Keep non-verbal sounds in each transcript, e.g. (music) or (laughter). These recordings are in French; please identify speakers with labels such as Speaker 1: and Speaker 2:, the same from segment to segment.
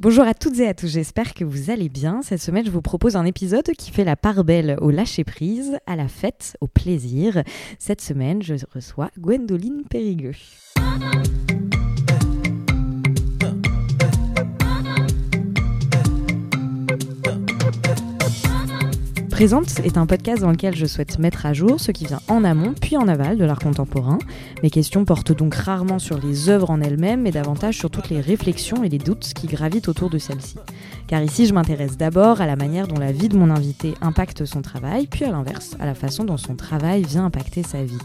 Speaker 1: Bonjour à toutes et à tous, j'espère que vous allez bien. Cette semaine, je vous propose un épisode qui fait la part belle au lâcher-prise, à la fête, au plaisir. Cette semaine, je reçois Gwendoline Périgueux. Présente est un podcast dans lequel je souhaite mettre à jour ce qui vient en amont puis en aval de l'art contemporain. Mes questions portent donc rarement sur les œuvres en elles-mêmes, mais davantage sur toutes les réflexions et les doutes qui gravitent autour de celles-ci. Car ici, je m'intéresse d'abord à la manière dont la vie de mon invité impacte son travail, puis à l'inverse, à la façon dont son travail vient impacter sa vie.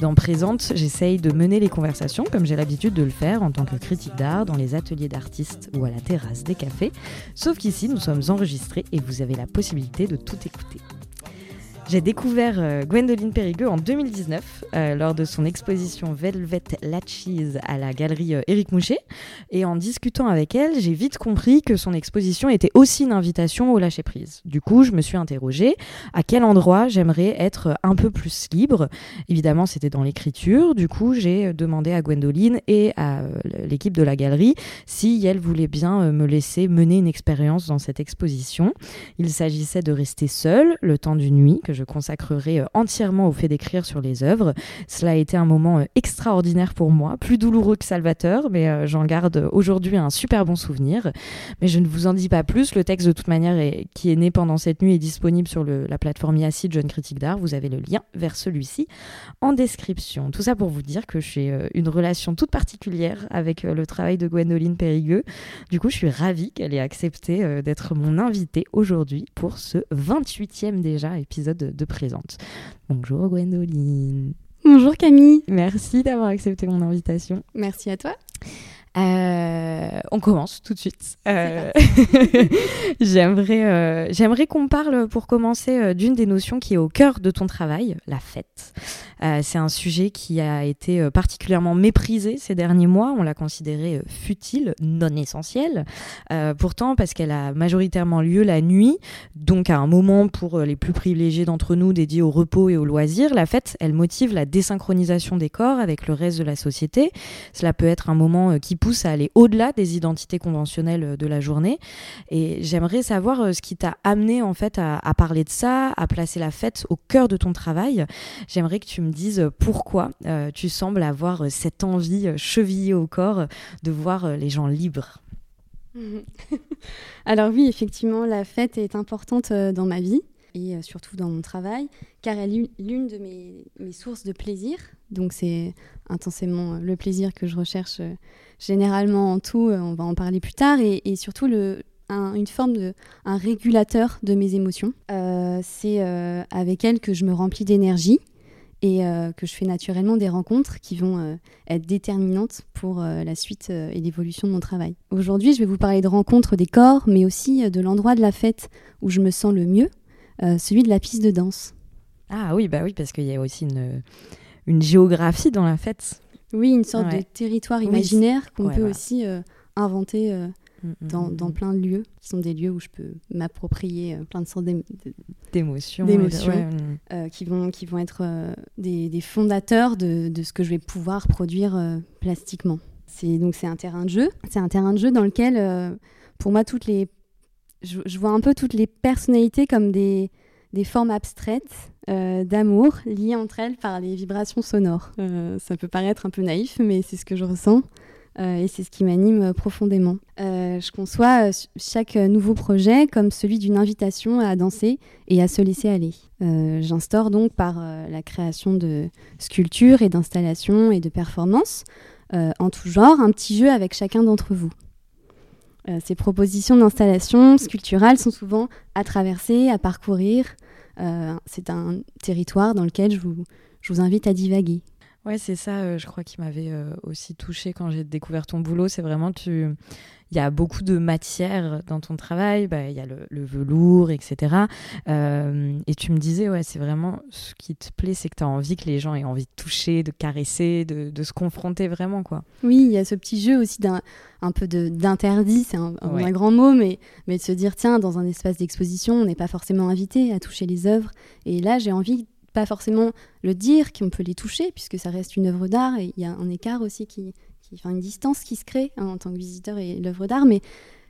Speaker 1: Dans Présente, j'essaye de mener les conversations comme j'ai l'habitude de le faire en tant que critique d'art dans les ateliers d'artistes ou à la terrasse des cafés, sauf qu'ici nous sommes enregistrés et vous avez la possibilité de tout écouter. J'ai découvert euh, Gwendoline Périgueux en 2019 euh, lors de son exposition Velvet Latches à la galerie euh, Éric Moucher. Et en discutant avec elle, j'ai vite compris que son exposition était aussi une invitation au lâcher prise. Du coup, je me suis interrogée à quel endroit j'aimerais être un peu plus libre. Évidemment, c'était dans l'écriture. Du coup, j'ai demandé à Gwendoline et à l'équipe de la galerie si elle voulait bien me laisser mener une expérience dans cette exposition. Il s'agissait de rester seule le temps d'une nuit je consacrerai euh, entièrement au fait d'écrire sur les œuvres. Cela a été un moment euh, extraordinaire pour moi, plus douloureux que salvateur, mais euh, j'en garde aujourd'hui un super bon souvenir. Mais je ne vous en dis pas plus. Le texte, de toute manière, qui est né pendant cette nuit est disponible sur la plateforme Yacide Jeune Critique d'Art. Vous avez le lien vers celui-ci en description. Tout ça pour vous dire que j'ai une relation toute particulière avec le travail de Gwendoline Périgueux. Du coup, je suis ravie qu'elle ait accepté d'être mon invitée aujourd'hui pour ce 28e déjà épisode de présente. Bonjour Gwendoline.
Speaker 2: Bonjour Camille.
Speaker 1: Merci d'avoir accepté mon invitation.
Speaker 2: Merci à toi.
Speaker 1: Euh, on commence tout de suite. Euh, (laughs) j'aimerais, euh, j'aimerais qu'on parle pour commencer d'une des notions qui est au cœur de ton travail, la fête. c'est un sujet qui a été particulièrement méprisé ces derniers mois. On l'a considéré futile, non essentiel. pourtant, parce qu'elle a majoritairement lieu la nuit, donc à un moment pour les plus privilégiés d'entre nous dédié au repos et au loisir, la fête, elle motive la désynchronisation des corps avec le reste de la société. Cela peut être un moment qui à aller au-delà des identités conventionnelles euh, de la journée. Et j'aimerais savoir euh, ce qui t'a amené en fait à, parler de ça, à placer la fête au cœur de ton travail. J'aimerais que tu me dises pourquoi euh, tu sembles avoir cette envie chevillée au corps de voir les gens libres. (laughs)
Speaker 2: Alors oui, effectivement, la fête est importante dans ma vie et surtout dans mon travail, car elle est l'une de mes, sources de plaisir. Donc c'est intensément le plaisir que je recherche généralement en tout, euh, on va en parler plus tard, et, surtout une forme de régulateur de mes émotions. Euh, c'est euh, avec elle que je me remplis d'énergie et que je fais naturellement des rencontres qui vont être déterminantes pour la suite et l'évolution de mon travail. Aujourd'hui, je vais vous parler de rencontres des corps, mais aussi de l'endroit de la fête où je me sens le mieux, celui de la piste de danse.
Speaker 1: Ah oui, bah oui, parce qu'il y a aussi une, une géographie dans la fête.
Speaker 2: Oui, une sorte de territoire imaginaire qu'on peut aussi euh, inventer euh, mm, mm, dans, mm, dans, plein de lieux, qui sont des lieux où je peux m'approprier euh, plein de sortes
Speaker 1: d'émotions,
Speaker 2: qui, vont, qui vont être des, des, fondateurs de, de, ce que je vais pouvoir produire plastiquement. C'est, donc c'est un terrain de jeu. C'est un terrain de jeu dans lequel, pour moi, toutes les, je vois un peu toutes les personnalités comme des, des formes abstraites euh, d'amour liées entre elles par les vibrations sonores. Euh, ça peut paraître un peu naïf, mais c'est ce que je ressens euh, et c'est ce qui m'anime profondément. je conçois chaque nouveau projet comme celui d'une invitation à danser et à se laisser aller. J'instaure donc par la création de sculptures et d'installations et de performances en tout genre un petit jeu avec chacun d'entre vous. Ces propositions d'installation sculpturales sont souvent à traverser, à parcourir, euh, c'est un territoire dans lequel je vous invite à divaguer.
Speaker 1: Ouais, c'est ça, euh, je crois, qui m'avait euh, aussi touché quand j'ai découvert ton boulot. C'est vraiment, tu... il y a beaucoup de matière dans ton travail, bah, il y a le, velours, etc. et tu me disais, ouais, c'est vraiment ce qui te plaît, c'est que tu as envie que les gens aient envie de toucher, de caresser, de, de, se confronter vraiment, quoi.
Speaker 2: Oui, il y a ce petit jeu aussi d'un un peu d'interdit, c'est un, un, grand mot, mais, mais de se dire, tiens, dans un espace d'exposition, on n'est pas forcément invité à toucher les œuvres. Et là, j'ai envie pas forcément le dire qu'on peut les toucher, puisque ça reste une œuvre d'art, et il y a un écart aussi, qui, qui enfin, une distance qui se crée hein, en tant que visiteur et l'œuvre d'art, mais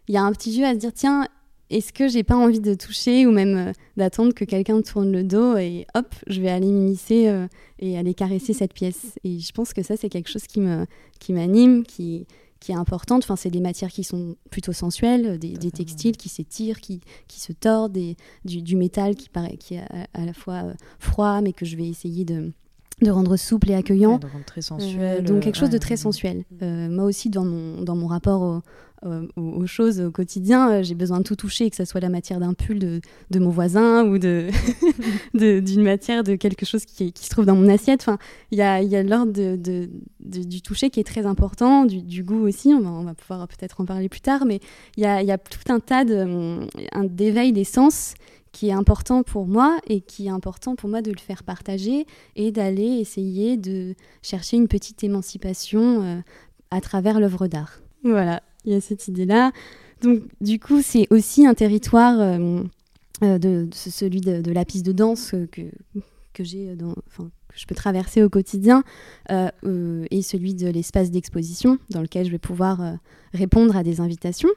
Speaker 2: il y a un petit jeu à se dire tiens, est-ce que j'ai pas envie de toucher ou même euh, d'attendre que quelqu'un tourne le dos et hop, je vais aller m'immiscer euh, et aller caresser cette pièce. Et je pense que ça, c'est quelque chose qui qui m'anime, qui qui est importante. Enfin, c'est des matières qui sont plutôt sensuelles, des, textiles qui s'étirent, qui, qui se tordent, des, du, métal qui, paraît, qui est à, la fois euh, froid, mais que je vais essayer de, de rendre souple et accueillant.
Speaker 1: très sensuel.
Speaker 2: donc quelque chose de très sensuel. moi aussi, dans mon, dans mon rapport au, euh, aux, choses au quotidien, euh, j'ai besoin de tout toucher, que ce soit la matière d'un pull de, de, mon voisin ou (laughs) de, d'une matière de quelque chose qui, qui, se trouve dans mon assiette. Enfin, il y a, y a l'ordre de, du toucher qui est très important, du, du goût aussi. On va, on va pouvoir peut-être en parler plus tard, mais il y a, y a, tout un tas d'éveil des sens qui est important pour moi et qui est important pour moi de le faire partager et d'aller essayer de chercher une petite émancipation euh, à travers l'œuvre d'art. Voilà il y a cette idée-là. Donc, du coup, c'est aussi un territoire euh, euh, de, celui de, la piste de danse que, que j'ai enfin, je peux traverser au quotidien et celui de l'espace d'exposition dans lequel je vais pouvoir répondre à des invitations.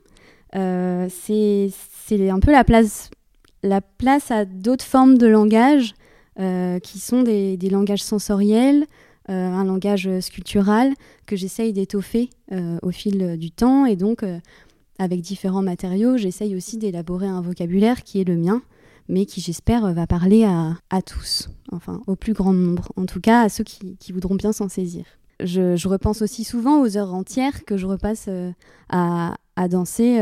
Speaker 2: c'est un peu la place, la place à d'autres formes de langage qui sont des, langages sensoriels, euh, un langage sculptural que j'essaye d'étoffer euh, au fil du temps. Et donc, euh, avec différents matériaux, j'essaye aussi d'élaborer un vocabulaire qui est le mien, mais qui, j'espère, va parler à, tous, enfin, au plus grand nombre, en tout cas à ceux qui, voudront bien s'en saisir. Je, repense aussi souvent aux heures entières que je repasse à, danser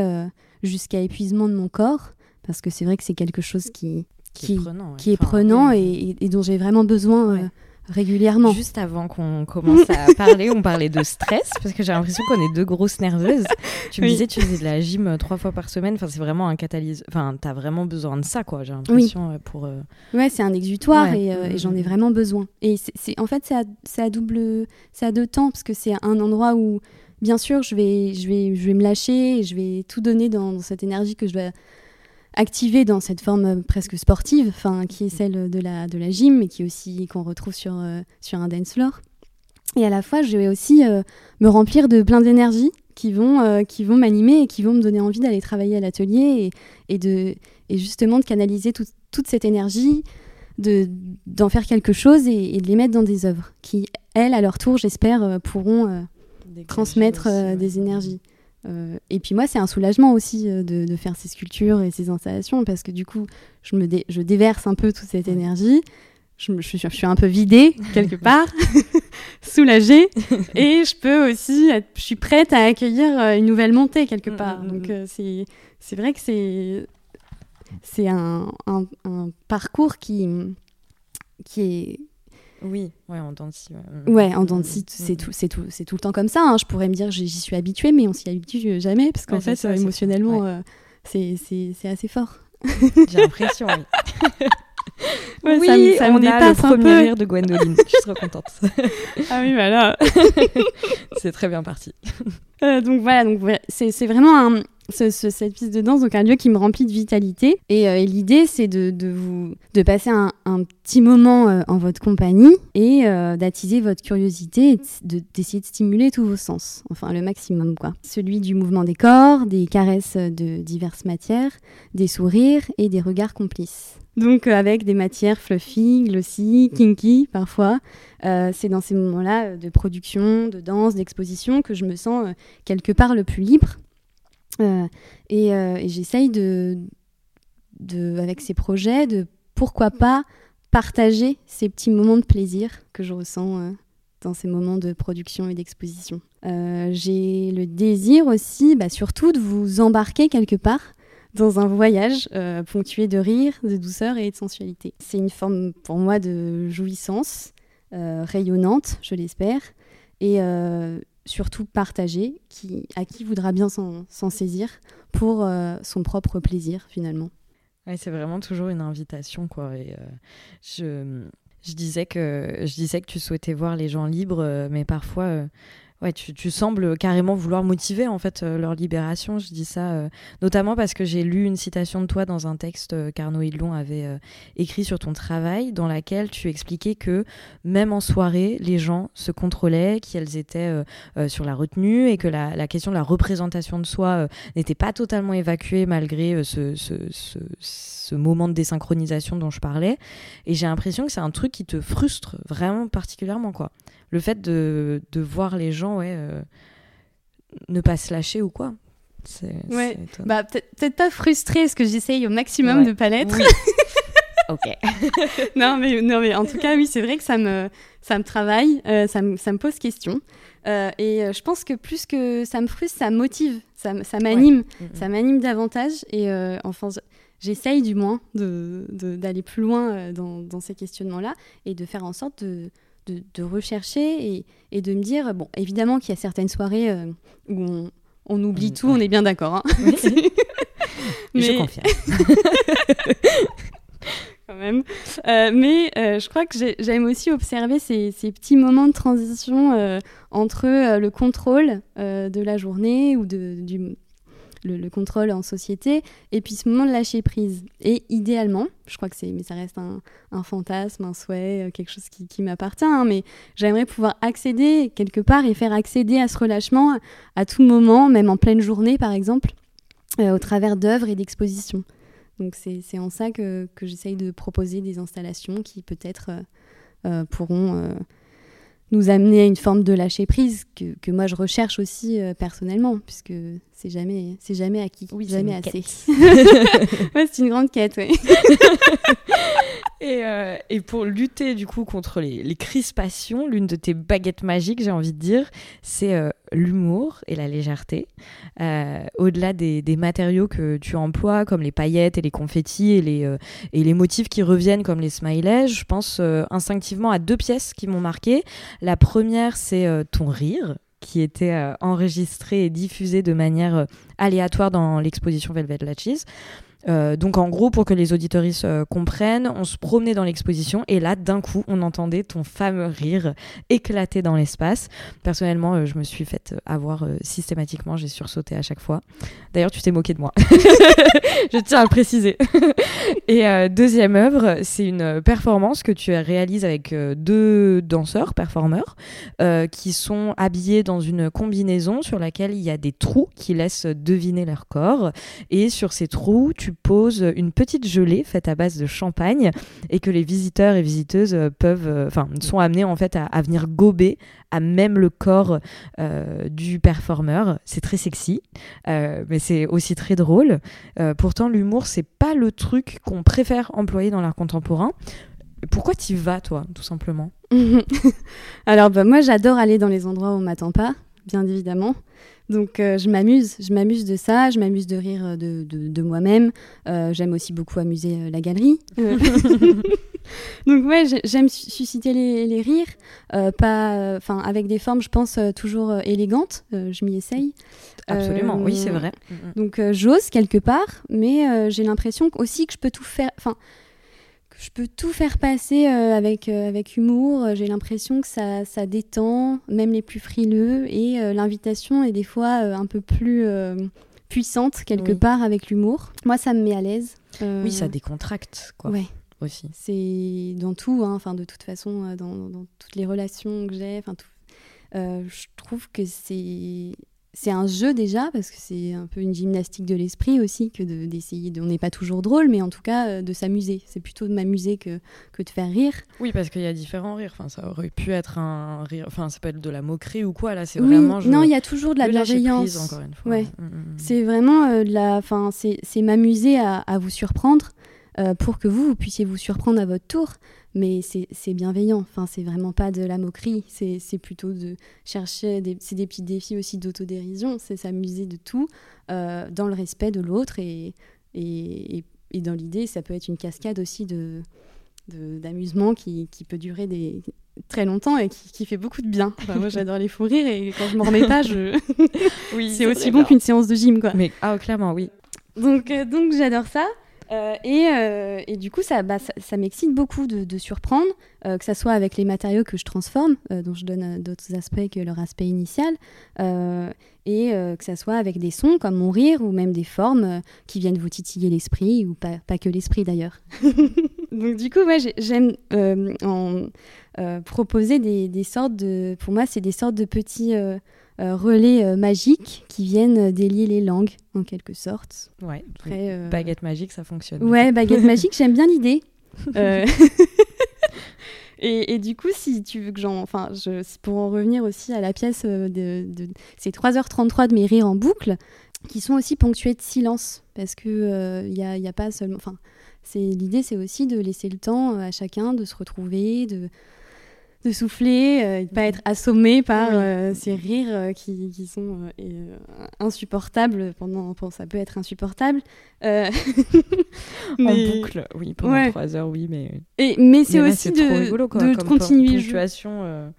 Speaker 2: jusqu'à épuisement de mon corps, parce que c'est vrai que c'est quelque chose qui, qui, est prenant, et, dont j'ai vraiment besoin régulièrement.
Speaker 1: Juste avant qu'on (laughs) commence à parler, on parlait de stress parce que j'ai l'impression qu'on est deux grosses nerveuses. Tu me disais tu faisais de la gym euh, trois fois par semaine. Enfin, c'est vraiment un catalyseur. Enfin, t'as vraiment besoin de ça, quoi. J'ai l'impression euh, pour. Euh,
Speaker 2: ouais, c'est un exutoire et, j'en ai vraiment besoin. Et c'est en fait c'est à, double, c'est à deux temps parce que c'est un endroit où bien sûr je vais, je vais, je vais me lâcher, je vais tout donner dans, dans cette énergie que je dois activée dans cette forme euh, presque sportive, enfin qui est celle de la de la gym, mais qui aussi qu'on retrouve sur euh, sur un dance floor. Et à la fois, je vais aussi euh, me remplir de plein d'énergie qui vont qui vont m'animer et qui vont me donner envie d'aller travailler à l'atelier et, et, de et justement de canaliser toute cette énergie, de d'en faire quelque chose et, de les mettre dans des œuvres qui elles à leur tour, j'espère, pourront transmettre des énergies. Euh, et puis moi, c'est un soulagement aussi euh, de, faire ces sculptures et ces installations parce que du coup, je, me je déverse un peu toute cette énergie. Je, je, suis un peu vidée (laughs) quelque part, (laughs) soulagée, (laughs) et je peux aussi, être, je suis prête à accueillir euh, une nouvelle montée quelque mm, part. Mm, mm, Donc c'est c'est vrai que c'est c'est un, un, un, parcours qui qui est
Speaker 1: oui, ouais, en dents
Speaker 2: Ouais, en dents c'est tout, c'est tout, c'est tout le temps comme ça. Hein. Je pourrais me dire j'y suis habituée, mais on s'y habitue jamais parce qu'en fait, émotionnellement, euh, c'est assez fort.
Speaker 1: J'ai l'impression.
Speaker 2: oui, (laughs) oui ça, on a le premier
Speaker 1: rire de Gwendoline. Je suis trop contente. (laughs)
Speaker 2: ah oui, voilà.
Speaker 1: c'est très bien parti.
Speaker 2: Euh, donc voilà, donc c'est vraiment un, cette piste de danse, donc un lieu qui me remplit de vitalité. Et, euh, l'idée, c'est de, vous de passer un, petit moment euh, en votre compagnie et euh, d'attiser votre curiosité et d'essayer de, stimuler tous vos sens, enfin le maximum quoi. Celui du mouvement des corps, des caresses de diverses matières, des sourires et des regards complices. Donc avec des matières fluffy, glossy, kinky parfois. c'est dans ces moments-là de production, de danse, d'exposition que je me sens quelque part le plus libre euh, euh, et, j'essaye de, avec ces projets, de pourquoi pas partager ces petits moments de plaisir que je ressens euh, dans ces moments de production et d'exposition. J'ai le désir aussi, bah, surtout, de vous embarquer quelque part dans un voyage ponctué de rire, de douceur et de sensualité. C'est une forme pour moi de jouissance rayonnante, je l'espère, et surtout partagé, qui, à qui voudra bien s'en saisir pour euh, son propre plaisir finalement.
Speaker 1: Ouais, c'est vraiment toujours une invitation quoi. Euh, je, je, disais que je disais que tu souhaitais voir les gens libres, euh, mais parfois Ouais, tu, sembles carrément vouloir motiver en fait euh, leur libération. Je dis ça euh, notamment parce que j'ai lu une citation de toi dans un texte euh, qu'Arnaud Hidlon avait écrit sur ton travail, dans laquelle tu expliquais que même en soirée, les gens se contrôlaient, qu'elles étaient sur la retenue et que la, question de la représentation de soi n'était pas totalement évacuée malgré ce, ce, moment de désynchronisation dont je parlais. Et j'ai l'impression que c'est un truc qui te frustre vraiment particulièrement quoi le fait de, de voir les gens ouais, euh, ne pas se lâcher ou quoi.
Speaker 2: C'est, ouais. bah, peut-être, pas frustré, parce que j'essaye au maximum de pas l'être. Oui. (laughs)
Speaker 1: ok. (laughs)
Speaker 2: non, mais, non, mais en tout cas, oui, c'est vrai que ça me, ça me travaille, euh, ça, me, ça me pose question. Euh, et je pense que plus que ça me frustre, ça motive, ça, ça m'anime, ça m'anime davantage. Et enfin, j'essaye du moins de, d'aller plus loin dans, dans ces questionnements-là et de faire en sorte de, de, rechercher et, de me dire, bon, évidemment qu'il y a certaines soirées euh, où on, oublie tout, on est bien d'accord. Hein. (laughs) (laughs)
Speaker 1: mais... Je confirme. (laughs)
Speaker 2: Quand même. Euh, mais euh, je crois que j'aime aussi observer ces, petits moments de transition entre le contrôle de la journée ou de, du, le, contrôle en société, et puis ce moment de lâcher prise. Et idéalement, je crois que c'est, mais ça reste un, fantasme, un souhait, euh, quelque chose qui, m'appartient, hein, mais j'aimerais pouvoir accéder quelque part et faire accéder à ce relâchement à tout moment, même en pleine journée par exemple, euh, au travers d'œuvres et d'expositions. Donc c'est, en ça que, j'essaye de proposer des installations qui peut-être euh, pourront nous amener à une forme de lâcher prise que, que moi je recherche aussi personnellement puisque c'est jamais c'est jamais acquis
Speaker 1: oui,
Speaker 2: jamais
Speaker 1: assez (laughs)
Speaker 2: ouais, c'est une grande quête oui (laughs)
Speaker 1: et, euh, et, pour lutter du coup contre les, les crispations l'une de tes baguettes magiques j'ai envie de dire c'est euh, l'humour et la légèreté. Euh, au-delà des, matériaux que tu emploies, comme les paillettes et les confettis et les, et les motifs qui reviennent comme les smileys, je pense instinctivement à deux pièces qui m'ont marqué. La première, c'est ton rire qui était enregistré et diffusé de manière aléatoire dans l'exposition Velvet Latches. Euh, donc en gros, pour que les auditoristes euh, comprennent, on se promenait dans l'exposition et là, d'un coup, on entendait ton fameux rire éclater dans l'espace. Personnellement, euh, je me suis fait avoir systématiquement, j'ai sursauté à chaque fois. D'ailleurs, tu t'es moqué de moi. (laughs) je tiens à préciser. (laughs) et deuxième œuvre, c'est une performance que tu réalises avec deux danseurs, performeurs, qui sont habillés dans une combinaison sur laquelle il y a des trous qui laissent deviner leur corps. Et sur ces trous, tu poses une petite gelée faite à base de champagne et que les visiteurs et visiteuses peuvent, euh, enfin, sont amenés en fait à, venir gober à même le corps euh, du performeur. C'est très sexy, euh, mais c'est aussi très drôle. pourtant, l'humour, c'est pas le truc qu'on préfère employer dans l'art contemporain. Pourquoi tu vas, toi, tout simplement? (laughs)
Speaker 2: Alors, bah, moi, j'adore aller dans les endroits où on m'attend pas, bien évidemment. Donc euh, je m'amuse, je m'amuse de ça, je m'amuse de rire euh, de, de, moi-même. Euh, j'aime aussi beaucoup amuser la galerie. (laughs) (laughs) Donc ouais, j'aime susciter les, les rires, pas, enfin avec des formes, je pense toujours élégantes. je m'y essaye.
Speaker 1: Absolument, oui c'est vrai.
Speaker 2: Donc j'ose quelque part, mais j'ai l'impression aussi que je peux tout faire. Enfin, je peux tout faire passer euh, avec, euh, avec humour. J'ai l'impression que ça, ça, détend, même les plus frileux. Et euh, l'invitation est des fois un peu plus puissante, quelque part, avec l'humour. Moi, ça me met à l'aise.
Speaker 1: Oui, ça décontracte, quoi.
Speaker 2: Ouais.
Speaker 1: Aussi.
Speaker 2: C'est dans tout, hein, enfin, de toute façon, dans, dans, toutes les relations que j'ai. Enfin, je trouve que c'est c'est un jeu déjà, parce que c'est un peu une gymnastique de l'esprit aussi, que d'essayer, de, on n'est pas toujours drôle, mais en tout cas euh, de s'amuser. C'est plutôt de m'amuser que, que de faire rire.
Speaker 1: Oui, parce qu'il y a différents rires. Enfin, ça aurait pu être un rire, enfin, ça peut être de la moquerie ou quoi. Là, c'est vraiment.
Speaker 2: non, il y a toujours de la bienveillance.
Speaker 1: encore une fois.
Speaker 2: Ouais. Mm, mm, mm. C'est vraiment euh, de la. Enfin, c'est m'amuser à, à, vous surprendre. Euh, pour que vous, vous puissiez vous surprendre à votre tour mais c'est bienveillant. Enfin, c'est vraiment pas de la moquerie. C'est plutôt de chercher. C'est des petits défis aussi d'autodérision. C'est s'amuser de tout euh, dans le respect de l'autre et, et, et, dans l'idée, ça peut être une cascade aussi de d'amusement qui, qui, peut durer des, très longtemps et qui, qui fait beaucoup de bien. moi, (laughs) j'adore les fous rires et quand je m'en remets pas, je... (laughs) oui, c'est aussi bon qu'une séance de gym. Quoi.
Speaker 1: Mais, ah, clairement, oui.
Speaker 2: Donc, euh, donc j'adore ça. Euh, et, euh, et, du coup, ça, bah, m'excite beaucoup de, surprendre, euh, que ça soit avec les matériaux que je transforme, dont je donne d'autres aspects que leur aspect initial, et que ça soit avec des sons comme mon rire ou même des formes qui viennent vous titiller l'esprit, ou pas, que l'esprit d'ailleurs. (laughs) Donc du coup, moi, j'aime proposer des, sortes de... Pour moi, c'est des sortes de petits relais euh, magiques qui viennent délier les langues, en quelque sorte.
Speaker 1: Ouais, Après, euh... baguette magique, ça fonctionne.
Speaker 2: Ouais, (laughs) baguette magique, j'aime bien l'idée. Euh, (laughs) et, et, du coup, si tu veux que j'en. Enfin, je, pour en revenir aussi à la pièce, de, de... c'est 3h33 de mes rires en boucle, qui sont aussi ponctués de silence, parce qu'il n'y a, y a pas seulement. Enfin, l'idée, c'est aussi de laisser le temps à chacun de se retrouver, de de souffler, euh, de pas être assommé par euh, ces rires euh, qui, qui, sont euh, insupportables pendant, pendant, ça peut être insupportable. (laughs)
Speaker 1: en boucle, oui, pendant ouais. trois heures, oui, mais.
Speaker 2: Et, mais c'est aussi de,
Speaker 1: rigolo,
Speaker 2: de
Speaker 1: Comme
Speaker 2: continuer.
Speaker 1: Ponctuation.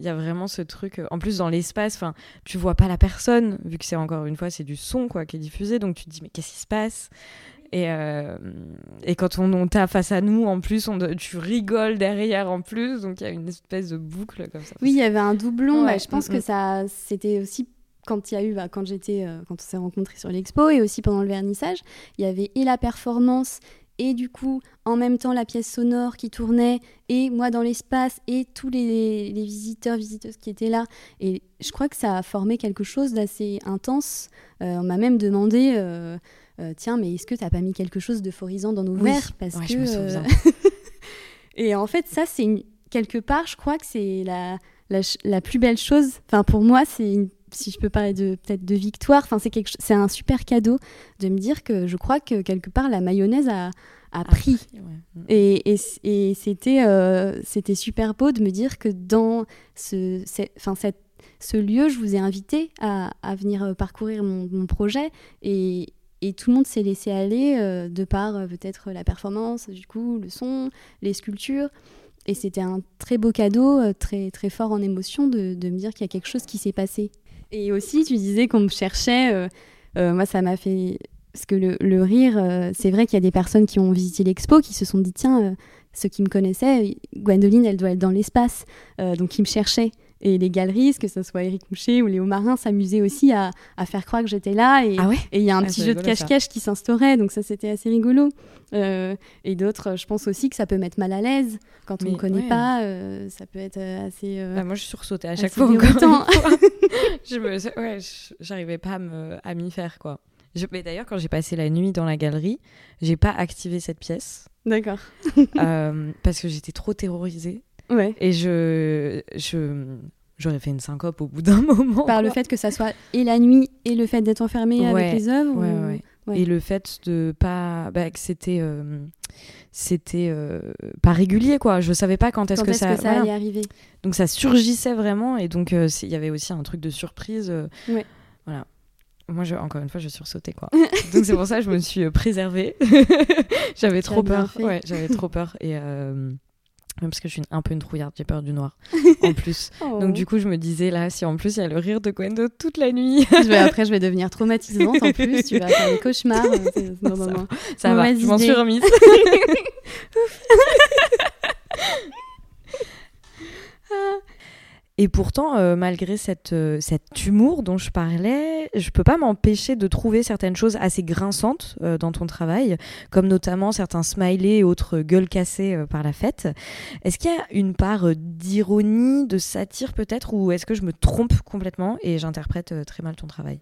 Speaker 1: Il y a vraiment ce truc. En plus, dans l'espace, enfin, tu vois pas la personne, vu que c'est encore une fois, c'est du son quoi qui est diffusé, donc tu te dis mais qu'est-ce qui se passe? Et, euh, et quand on, on t'a face à nous, en plus, on, tu rigoles derrière en plus, donc il y a une espèce de boucle comme ça.
Speaker 2: Oui, il y avait un doublon. Ouais. Bah, je pense mm -hmm. que ça, c'était aussi quand il y a eu, bah, quand j'étais, euh, quand on s'est rencontrés sur l'expo et aussi pendant le vernissage, il y avait et la performance et du coup en même temps la pièce sonore qui tournait et moi dans l'espace et tous les, les, visiteurs visiteuses qui étaient là et je crois que ça a formé quelque chose d'assez intense euh, on m'a même demandé euh, euh, tiens mais est-ce que tu n'as pas mis quelque chose d'euphorisant dans nos
Speaker 1: oui.
Speaker 2: verres parce
Speaker 1: ouais,
Speaker 2: que
Speaker 1: je me souviens. (laughs)
Speaker 2: et en fait ça c'est quelque part je crois que c'est la, la, la plus belle chose enfin pour moi c'est une si je peux parler de peut-être de victoire, enfin c'est quelque c'est un super cadeau de me dire que je crois que quelque part la mayonnaise a, a pris.
Speaker 1: Ah, ouais.
Speaker 2: Et, et, et c'était euh, c'était super beau de me dire que dans ce enfin cette ce lieu, je vous ai invité à, à venir parcourir mon, mon projet et, et tout le monde s'est laissé aller euh, de par euh, peut-être la performance, du coup, le son, les sculptures. Et c'était un très beau cadeau, euh, très, très fort en émotion de, me dire qu'il y a quelque chose qui s'est passé. Et aussi, tu disais qu'on me cherchait. Moi, ça m'a fait. Parce que le, le rire, c'est vrai qu'il y a des personnes qui ont visité l'expo qui se sont dit tiens, ceux qui me connaissaient, Gwendoline, elle doit être dans l'espace. donc, ils me cherchaient. Et les galeristes, que ce soit Eric Moucher ou Léo Marin, s'amusaient aussi à, à, faire croire que j'étais là. Et il
Speaker 1: ah ouais
Speaker 2: y a un
Speaker 1: ah,
Speaker 2: petit jeu de cache-cache qui s'instaurait, donc ça c'était assez rigolo. Euh, et d'autres, je pense aussi que ça peut mettre mal à l'aise quand on ne connaît
Speaker 1: ouais.
Speaker 2: pas. Euh, ça peut être assez. Euh,
Speaker 1: bah, moi je sursautais à chaque fois. (laughs) je me, ouais, j'arrivais pas à, m'y faire quoi. Je, mais d'ailleurs, quand j'ai passé la nuit dans la galerie, j'ai pas activé cette pièce.
Speaker 2: D'accord.
Speaker 1: euh, parce que j'étais trop terrorisée.
Speaker 2: Ouais.
Speaker 1: Et je, je, j'aurais fait une syncope au bout d'un (laughs) moment.
Speaker 2: Par le fait que ça soit et la nuit et le fait d'être enfermé
Speaker 1: ouais,
Speaker 2: avec les œuvres.
Speaker 1: Ouais,
Speaker 2: ou...
Speaker 1: Et le fait de pas, bah, que c'était, euh, c'était euh, pas régulier quoi. Je savais pas quand est-ce que,
Speaker 2: est
Speaker 1: ça,
Speaker 2: que ça
Speaker 1: voilà.
Speaker 2: allait arriver.
Speaker 1: Donc ça surgissait vraiment et donc il euh, y avait aussi un truc de surprise.
Speaker 2: ouais.
Speaker 1: Voilà. Moi, je, encore une fois, je sursautais quoi. (laughs) donc c'est pour ça que je me suis préservée. (laughs) j'avais trop peur. Ouais, j'avais trop peur et même parce que je suis un peu une trouillarde, j'ai peur du noir (laughs) en plus.
Speaker 2: oh.
Speaker 1: Donc du coup, je me disais là, si en plus il y a le rire de Gwendo toute la nuit.
Speaker 2: je vais, après, je vais devenir traumatisante en plus. Tu vas faire des cauchemars. Non, non.
Speaker 1: Ça, ça va, je m'en suis remise. (laughs) (laughs) Et pourtant, euh, malgré cette, euh, cet humour dont je parlais, je peux pas m'empêcher de trouver certaines choses assez grinçantes euh, dans ton travail, comme notamment certains smileys et autres gueules cassées par la fête. Est-ce qu'il y a une part d'ironie, de satire peut-être, ou est-ce que je me trompe complètement et j'interprète très mal ton travail?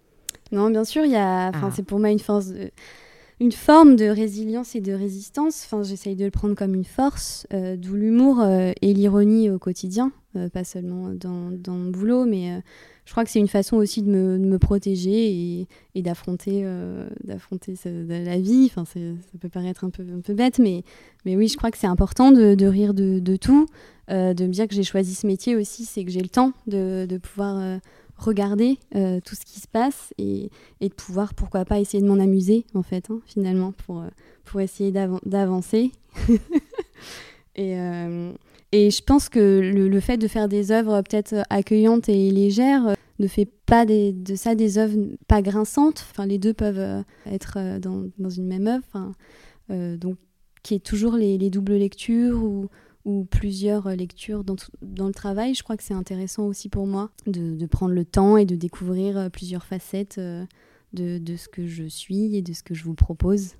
Speaker 2: Non, bien sûr, il y a. Enfin, ah. c'est pour moi une force. De une forme de résilience et de résistance. Enfin, j'essaye de le prendre comme une force, euh, d'où l'humour euh, et l'ironie au quotidien, euh, pas seulement dans, dans, mon boulot, mais je crois que c'est une façon aussi de me, protéger et, d'affronter, la vie. Enfin, ça peut paraître un peu, bête, mais, mais oui, je crois que c'est important de, rire de, de tout, de me dire que j'ai choisi ce métier aussi, c'est que j'ai le temps de pouvoir regarder euh, tout ce qui se passe et, et, de pouvoir, pourquoi pas, essayer de m'en amuser, en fait, hein, finalement, pour, euh, pour essayer d'av d'avancer. (laughs) et, euh, et je pense que le, le, fait de faire des œuvres peut-être accueillantes et légères ne fait pas des, de ça des œuvres pas grinçantes. Enfin, les deux peuvent être dans, dans une même œuvre. Donc qui est toujours les, doubles lectures ou, ou plusieurs lectures dans, dans, le travail. Je crois que c'est intéressant aussi pour moi de, de, prendre le temps et de découvrir plusieurs facettes de, de, ce que je suis et de ce que je vous propose.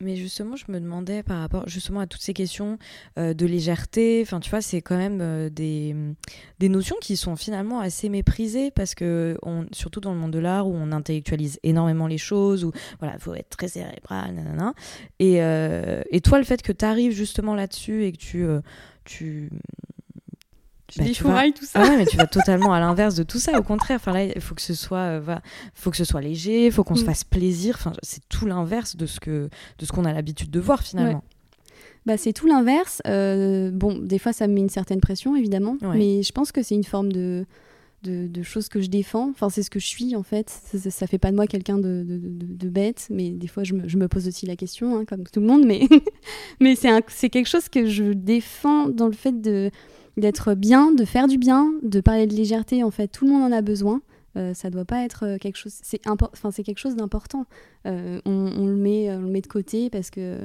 Speaker 1: Mais justement, je me demandais par rapport justement à toutes ces questions euh, de légèreté, enfin tu vois, c'est quand même euh, des, des notions qui sont finalement assez méprisées parce que, surtout dans le monde de l'art où on intellectualise énormément les choses, où voilà, il faut être très cérébral, nanana. Et, euh, et toi, le fait que tu arrives justement là-dessus et que tu, tu
Speaker 2: bah, tout ça.
Speaker 1: Ah ouais, mais tu vas totalement à l'inverse de tout ça. Au contraire, enfin là, il faut que ce soit, euh, faut que ce soit léger, il faut qu'on se mm. fasse plaisir. Enfin, c'est tout l'inverse de ce que, de ce qu'on a l'habitude de voir finalement.
Speaker 2: Bah, c'est tout l'inverse. Euh, bon, des fois, ça me met une certaine pression, évidemment, mais je pense que c'est une forme de, de, choses que je défends. Enfin, c'est ce que je suis en fait. Ça, ça fait pas de moi quelqu'un de, de, bête, mais des fois, je me, je me pose aussi la question, hein, comme tout le monde. Mais, (laughs) mais c'est quelque chose que je défends dans le fait de d'être bien, de faire du bien, de parler de légèreté. En fait, tout le monde en a besoin. Euh, ça doit pas être euh, quelque chose. C'est enfin, c'est quelque chose d'important. Euh, on, le met, on le met de côté parce que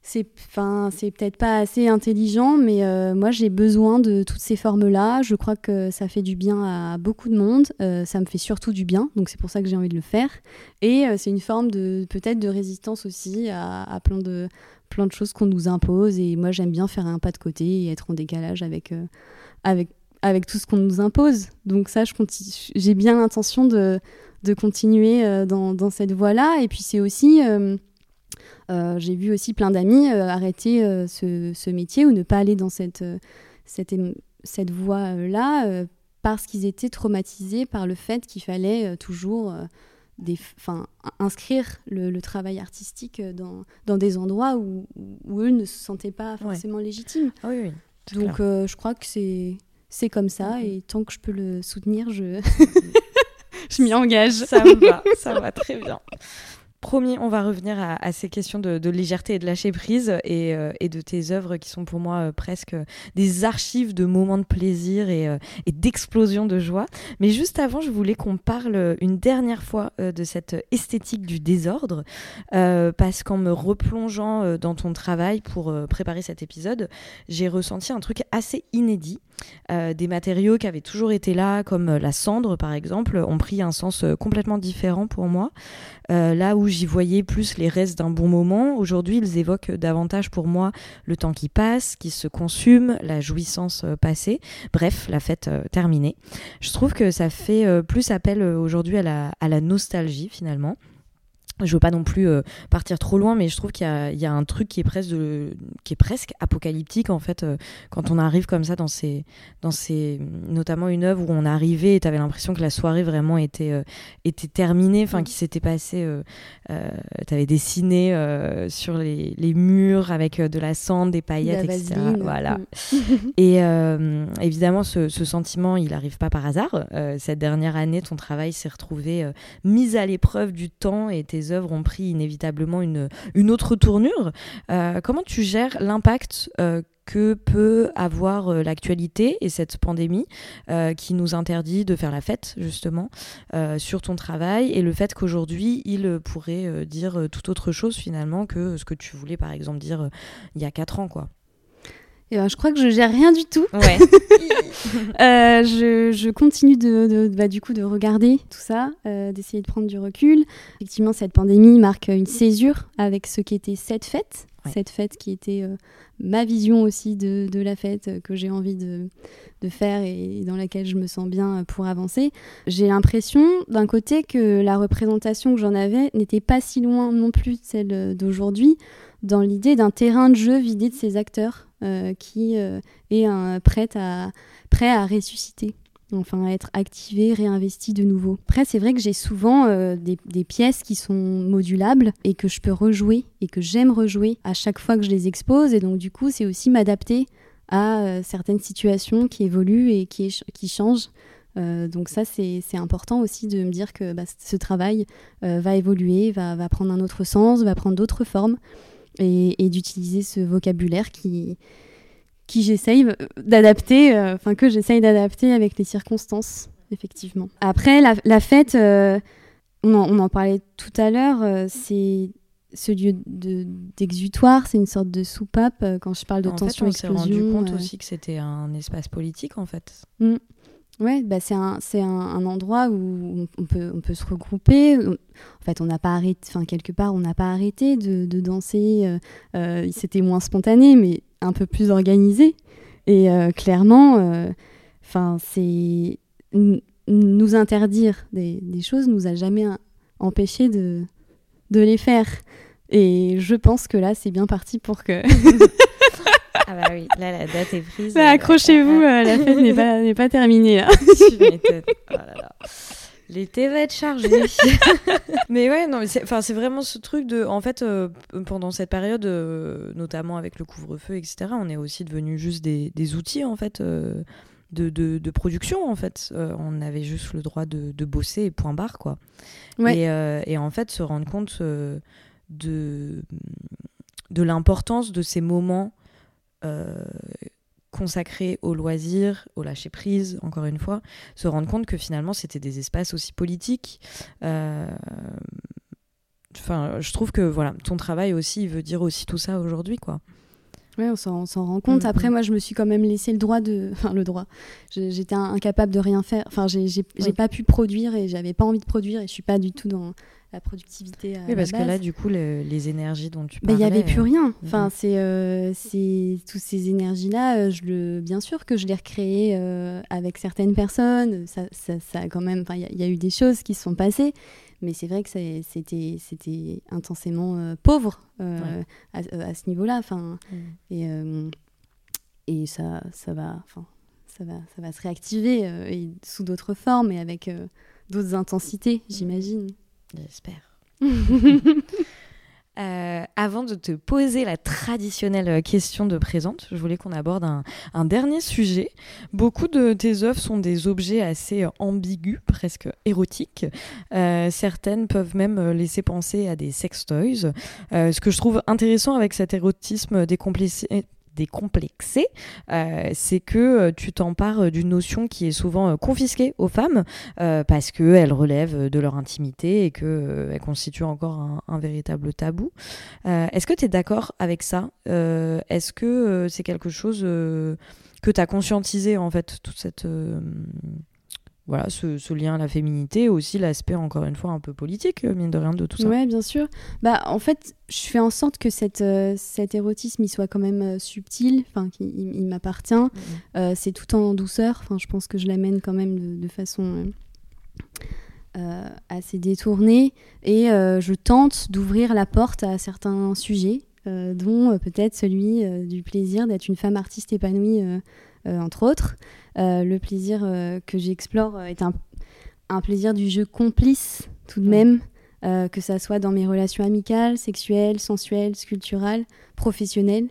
Speaker 2: c'est, enfin, c'est peut-être pas assez intelligent, mais moi j'ai besoin de toutes ces formes-là. Je crois que ça fait du bien à beaucoup de monde. ça me fait surtout du bien, donc c'est pour ça que j'ai envie de le faire. Et c'est une forme de peut-être de résistance aussi à plein de plein de choses qu'on nous impose. Et moi, j'aime bien faire un pas de côté et être en décalage avec, euh, avec, avec tout ce qu'on nous impose. Donc ça, j'ai bien l'intention de, continuer euh, dans, cette voie-là. Et puis c'est aussi... Euh, j'ai vu aussi plein d'amis arrêter ce, métier ou ne pas aller dans cette voie-là parce qu'ils étaient traumatisés par le fait qu'il fallait toujours des, inscrire le, travail artistique dans, dans des endroits où, où, eux ne se sentaient pas forcément légitimes.
Speaker 1: Ah oui, oui,
Speaker 2: Donc euh, je crois que c'est c'est comme ça et tant que je peux le soutenir, je, (laughs) je m'y engage.
Speaker 1: Ça va, ça va très bien. (laughs) Promis, on va revenir à, ces questions de, légèreté et de lâcher prise et, euh, de tes œuvres qui sont pour moi euh, presque des archives de moments de plaisir et, euh, et d'explosion de joie. Mais juste avant, je voulais qu'on parle une dernière fois de cette esthétique du désordre parce qu'en me replongeant dans ton travail pour préparer cet épisode, j'ai ressenti un truc assez inédit. des matériaux qui avaient toujours été là, comme la cendre par exemple, ont pris un sens complètement différent pour moi. Là où j'y voyais plus les restes d'un bon moment. Aujourd'hui, ils évoquent davantage pour moi le temps qui passe, qui se consume, la jouissance euh, passée, bref, la fête euh, terminée. Je trouve que ça fait euh, plus appel aujourd'hui à la nostalgie finalement je veux pas non plus euh, partir trop loin, mais je trouve qu'il y, y, a un truc qui est presque, de, qui est presque apocalyptique en fait euh, quand on arrive comme ça dans ces, dans ces, notamment une œuvre où on arrivait et t'avais l'impression que la soirée vraiment était, euh, était terminée, enfin qui s'était passé, t'avais dessiné sur les, les, murs avec de la cendre, des paillettes, etc. Voilà. Mm. (laughs) et évidemment, ce, ce, sentiment, il arrive pas par hasard. cette dernière année, ton travail s'est retrouvé mis à l'épreuve du temps et tes œuvres ont pris inévitablement une, une autre tournure. Euh, comment tu gères l'impact euh, que peut avoir euh, l'actualité et cette pandémie qui nous interdit de faire la fête justement sur ton travail et le fait qu'aujourd'hui il pourrait dire tout autre chose finalement que ce que tu voulais par exemple dire il y a quatre ans quoi?
Speaker 2: Eh ben, je crois que je gère rien du tout. Ouais. (laughs) Euh, je, je, continue de, bah, du coup de regarder tout ça, euh, d'essayer de prendre du recul. Effectivement, cette pandémie marque une césure avec ce qu'était cette fête, cette fête qui était euh, ma vision aussi de, la fête que j'ai envie de, faire et dans laquelle je me sens bien pour avancer. J'ai l'impression d'un côté que la représentation que j'en avais n'était pas si loin non plus de celle d'aujourd'hui dans l'idée d'un terrain de jeu vidé de ses acteurs euh, qui euh, est un, prêt, à, prêt à ressusciter enfin être activé, réinvesti de nouveau. Après, c'est vrai que j'ai souvent euh, des, pièces qui sont modulables et que je peux rejouer et que j'aime rejouer à chaque fois que je les expose. Et donc, du coup, c'est aussi m'adapter à certaines situations qui évoluent et qui, changent. donc ça, c'est important aussi de me dire que bah, ce travail va évoluer, va, prendre un autre sens, va prendre d'autres formes et, d'utiliser ce vocabulaire qui, qui j'essaye d'adapter, euh, enfin que j'essaye d'adapter avec les circonstances, effectivement. Après, la, fête, euh, on, en, parlait tout à l'heure, euh, c'est ce lieu d'exutoire, c'est une sorte de soupape quand je parle de
Speaker 1: en
Speaker 2: tension
Speaker 1: fait, on s'est rendu compte
Speaker 2: euh.
Speaker 1: aussi que c'était un espace politique en fait.
Speaker 2: Mm. Ouais, bah c'est un, un, un, endroit où on peut, on peut se regrouper. En fait, on n'a pas arrêté, enfin quelque part, on n'a pas arrêté de, de danser. Euh, euh, C'était moins spontané, mais un peu plus organisé. Et euh, clairement, euh, enfin c'est nous interdire des, des, choses nous a jamais empêché de, de les faire. Et je pense que là, c'est bien parti pour que (laughs)
Speaker 1: Ah bah oui, là la date est prise.
Speaker 2: Bah, Accrochez-vous, euh, la fête n'est pas, n'est pas terminée (laughs) là.
Speaker 1: oh là là. L'été va être chargé. (laughs) mais ouais, non, mais c'est, c'est vraiment ce truc de. En fait, euh, pendant cette période, euh, notamment avec le couvre-feu, etc., on est aussi devenus juste des, des outils, en fait, euh, de, de, de, production, en fait. On avait juste le droit de, de, bosser et point barre, quoi.
Speaker 2: Ouais.
Speaker 1: Et, et, en fait, se rendre compte de, de l'importance de ces moments consacrés au loisir, au lâcher prise, encore une fois, se rendre compte que finalement c'était des espaces aussi politiques. Euh, enfin, je trouve que voilà, ton travail aussi il veut dire aussi tout ça aujourd'hui, quoi.
Speaker 2: Oui, on s'en rend compte. Mmh. Après, moi, je me suis quand même laissé le droit de. (laughs) Enfin, le droit. J'étais incapable de rien faire. Enfin, j'ai oui. pas pu produire et j'avais pas envie de produire et je suis pas du tout dans la productivité. À
Speaker 1: oui, parce
Speaker 2: la base.
Speaker 1: que là, du coup, le, les énergies dont tu
Speaker 2: parlais.
Speaker 1: Il
Speaker 2: n'y avait plus
Speaker 1: euh...
Speaker 2: rien. Enfin, c'est euh, toutes ces énergies-là, je le, bien sûr que je les recréais euh, avec certaines personnes. Ça, ça, ça a quand même. Il y, y, a eu des choses qui se sont passées. Mais c'est vrai que c'était intensément euh, pauvre euh,
Speaker 1: ouais.
Speaker 2: à, à, ce niveau-là. Enfin,
Speaker 1: mm.
Speaker 2: et, euh, et ça, ça va, enfin, ça va, ça va se réactiver et sous d'autres formes et avec d'autres intensités, j'imagine.
Speaker 1: J'espère. (laughs) Euh, avant de te poser la traditionnelle question de présente, je voulais qu'on aborde un, un, dernier sujet. Beaucoup de tes œuvres sont des objets assez ambigus, presque érotiques. Euh, certaines peuvent même laisser penser à des sextoys. Euh, ce que je trouve intéressant avec cet érotisme décomplexé décomplexé, euh, c'est que euh, tu t'empares d'une notion qui est souvent euh, confisquée aux femmes euh, parce qu'elle relève de leur intimité et qu'elle euh, constitue encore un, un, véritable tabou. Euh, Est-ce que tu es d'accord avec ça? Est-ce que c'est quelque chose que tu as conscientisé en fait, toute cette voilà, ce, ce, lien à la féminité, aussi l'aspect, encore une fois, un peu politique, mine de rien, de tout ça.
Speaker 2: Oui, bien sûr. Bah, en fait, je fais en sorte que cette, euh, cet érotisme, il soit quand même euh, subtil, enfin, qu'il il, il m'appartient. Mmh. Euh, c'est tout en douceur, enfin, je pense que je l'amène quand même de, de façon euh, assez détournée. Et euh, je tente d'ouvrir la porte à certains sujets, euh, dont peut-être celui du plaisir d'être une femme artiste épanouie, entre autres. Euh, le plaisir euh, que j'explore est un, un, plaisir du jeu complice tout de même, euh, que ça soit dans mes relations amicales, sexuelles, sensuelles, sculpturales, professionnelles,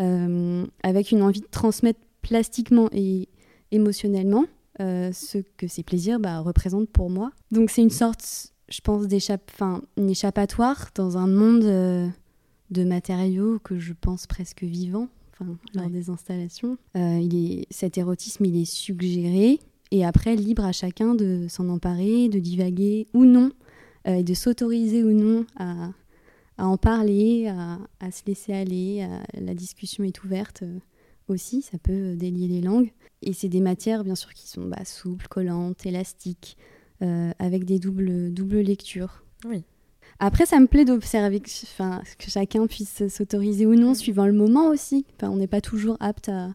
Speaker 2: euh, avec une envie de transmettre plastiquement et émotionnellement ce que ces plaisirs bah, représentent pour moi. Donc c'est une sorte, je pense, d'échappe, une échappatoire dans un monde de matériaux que je pense presque vivants enfin, lors ouais. des installations. Euh, il est, cet érotisme, il est suggéré et après libre à chacun de s'en emparer, de divaguer ou non, euh, et de s'autoriser ou non à, à, en parler, à, à, se laisser aller. À, la discussion est ouverte euh, aussi, ça peut délier les langues. Et c'est des matières, bien sûr, qui sont bah, souples, collantes, élastiques, avec des doubles, doubles lectures.
Speaker 1: Oui.
Speaker 2: Après, ça me plaît d'observer que, enfin, que chacun puisse s'autoriser ou non, suivant le moment aussi. Enfin, on n'est pas toujours apte à,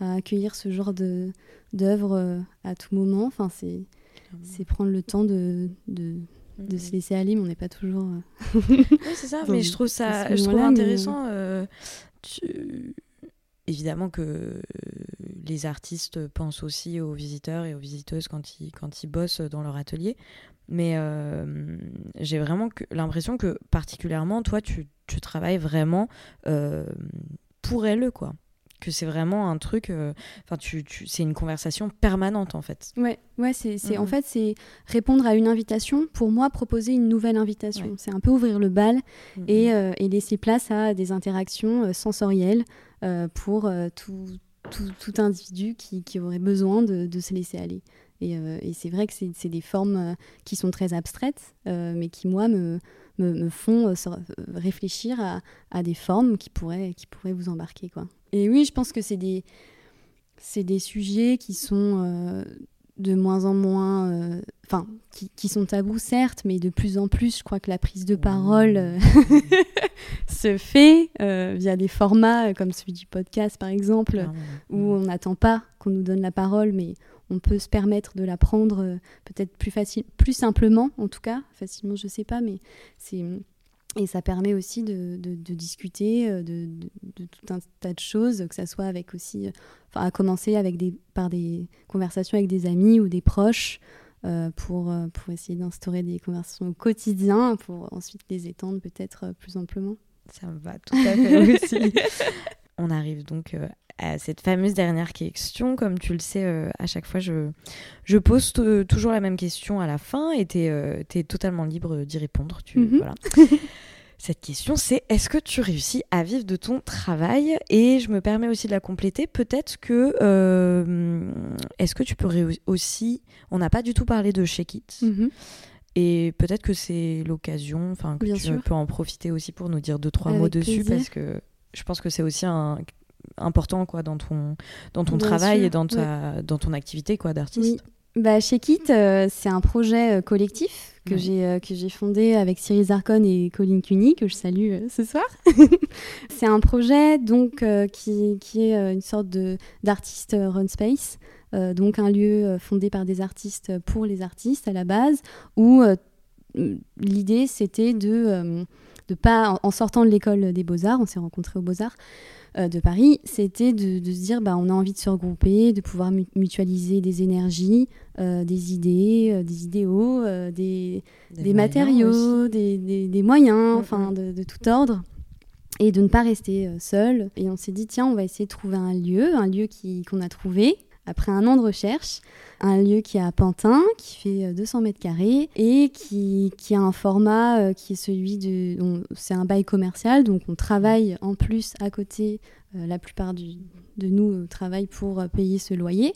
Speaker 2: à, accueillir ce genre d'œuvre euh, à tout moment. Enfin, c'est prendre le temps de, de, de mmh. se laisser aller, mais on n'est pas toujours.
Speaker 1: Euh... (laughs) oui, c'est ça, mais je trouve ça je trouve intéressant. Mais... Euh, tu... Évidemment que les artistes pensent aussi aux visiteurs et aux visiteuses quand ils, quand ils bossent dans leur atelier. Mais euh, j'ai vraiment l'impression que particulièrement, toi, tu, tu travailles vraiment euh, pour elle, quoi. Que c'est vraiment un truc. Enfin, euh, tu, tu c'est une conversation permanente, en fait.
Speaker 2: Ouais, ouais. C'est, c'est mmh. en fait, c'est répondre à une invitation. Pour moi, proposer une nouvelle invitation. Ouais. C'est un peu ouvrir le bal mmh. et, et, laisser place à des interactions sensorielles pour tout, tout, tout, individu qui, qui aurait besoin de, de se laisser aller. Et, euh, et c'est vrai que c'est des formes euh, qui sont très abstraites, euh, mais qui, moi, me, me, font réfléchir à, des formes qui pourraient, qui pourraient vous embarquer. Quoi. Et oui, je pense que c'est des, des sujets qui sont de moins en moins, euh, enfin, qui, sont tabous certes, mais de plus en plus, je crois que la prise de parole euh, (laughs) se fait euh, via des formats comme celui du podcast par exemple, où on n'attend pas qu'on nous donne la parole, mais on peut se permettre de la prendre peut-être plus facile, plus simplement en tout cas, facilement je sais pas, mais c'est et ça permet aussi de, discuter euh, de, tout un tas de choses, que ça soit avec aussi, euh, enfin, à commencer avec des, par des conversations avec des amis ou des proches, euh, pour, pour essayer d'instaurer des conversations au quotidien, pour ensuite les étendre peut-être plus amplement.
Speaker 1: Ça me va tout à fait aussi. (laughs) On arrive donc à cette fameuse dernière question. Comme tu le sais, à chaque fois, je, je pose toujours la même question à la fin et tu es, totalement libre d'y répondre. Tu, mhm. voilà. (laughs) Cette question, c'est est-ce que tu réussis à vivre de ton travail? Et je me permets aussi de la compléter. Peut-être que euh, est-ce que tu peux aussi On n'a pas du tout parlé de Shake It. Mhm. Et peut-être que c'est l'occasion, enfin que tu peux en profiter aussi pour nous dire deux trois mots dessus parce que je pense que c'est aussi un, important quoi dans ton dans ton travail et dans ta dans ton activité quoi d'artiste.
Speaker 2: Bah, chez Kit, euh, c'est un projet euh, collectif que j'ai euh, que j'ai fondé avec Cyril Zarkon et Colin Cuny que je salue ce soir. (laughs) c'est un projet donc qui, qui, est une sorte de d'artiste run space, donc un lieu fondé par des artistes pour les artistes à la base, où l'idée c'était de de pas en sortant de l'école des beaux arts, on s'est rencontrés aux beaux arts euh, de Paris, c'était de, se dire bah, on a envie de se regrouper, de pouvoir mutualiser des énergies, euh, des idées, euh, des idéaux, des, des, matériaux, des, moyens, enfin de, tout ordre. Et de ne pas rester seul. Et on s'est dit, tiens, on va essayer de trouver un lieu, un lieu qu'on a trouvé après un an de recherche, un lieu qui est à Pantin, qui fait 200 euh, mètres carrés et qui, a un format euh, qui est celui de... C'est un bail commercial, donc on travaille en plus à côté, euh, la plupart de nous travaillent pour payer ce loyer.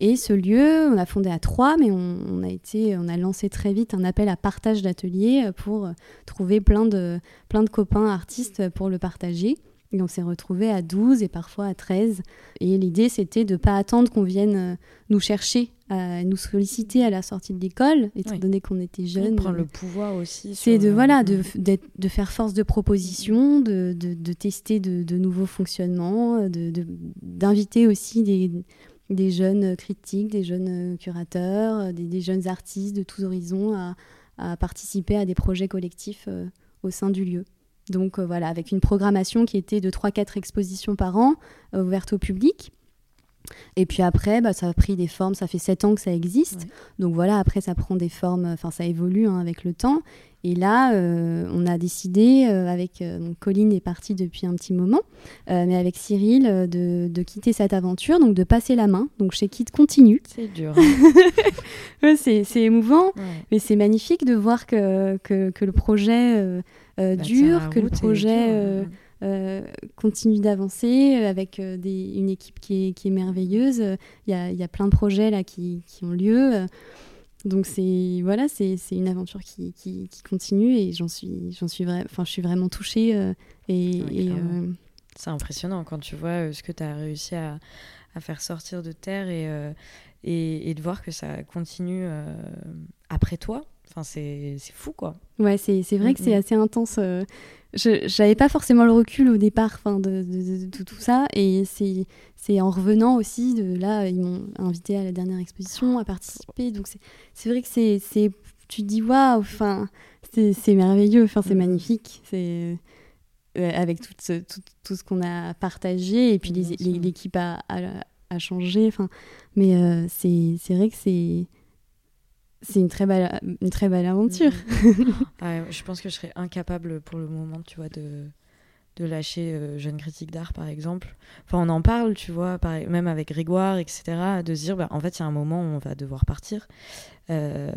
Speaker 2: Et ce lieu, on l'a fondé à trois, mais on, a été, on a lancé très vite un appel à partage d'ateliers pour trouver plein de, plein de copains artistes pour le partager. Et on s'est retrouvés à 12 et parfois à 13. Et l'idée, c'était de ne pas attendre qu'on vienne euh, nous chercher, à nous solliciter à la sortie de l'école, étant donné qu'on était jeunes.
Speaker 1: Prendre le pouvoir aussi.
Speaker 2: C'est de, voilà, de, de, faire force de proposition, de, de tester de, nouveaux fonctionnements, d'inviter aussi des, des jeunes critiques, des jeunes curateurs, des, des jeunes artistes de tous horizons à, à, participer à des projets collectifs euh, au sein du lieu. Donc euh, voilà, avec une programmation qui était de 3-4 expositions par an, euh, ouvertes au public. Et puis après, bah, ça a pris des formes, ça fait 7 ans que ça existe. Donc voilà, après ça prend des formes, enfin ça évolue hein, avec le temps. Et là, euh, on a décidé, avec Colline est partie depuis un petit moment, mais avec Cyril, de, quitter cette aventure, donc de passer la main. Donc chez Kit continue.
Speaker 1: C'est dur. (laughs)
Speaker 2: c'est émouvant, mais c'est magnifique de voir que, que, que le projet bah, dur, que le projet euh, euh, continue d'avancer avec une équipe qui est, qui est merveilleuse. Il y a, y a, plein de projets là qui, qui ont lieu. Donc c'est voilà, c'est une aventure qui, qui, qui, continue et j'en suis j'en suis enfin je suis vraiment touchée et,
Speaker 1: c'est impressionnant quand tu vois ce que tu as réussi à, à, faire sortir de terre et, et, et, de voir que ça continue après toi Enfin, c'est fou, quoi.
Speaker 2: Ouais, c'est vrai que c'est assez intense. Euh. Je n'avais pas forcément le recul au départ de, de, de, tout ça. Et c'est en revenant aussi, de là, ils m'ont invité à la dernière exposition, à participer. Donc c'est vrai que c'est tu te dis, waouh, enfin, c'est merveilleux, enfin, c'est magnifique. C'est euh, avec tout ce, tout, tout ce qu'on a partagé et puis l'équipe a, a, a, changé. Enfin, mais euh, c'est vrai que c'est c'est une très belle, une très belle aventure. (laughs)
Speaker 1: Je pense que je serais incapable pour le moment, tu vois, de, de lâcher euh, Jeune Critique d'Art, par exemple. Enfin, on en parle, tu vois, même avec Grégoire, etc., de se dire, bah, en fait, il y a un moment où on va devoir partir. Euh,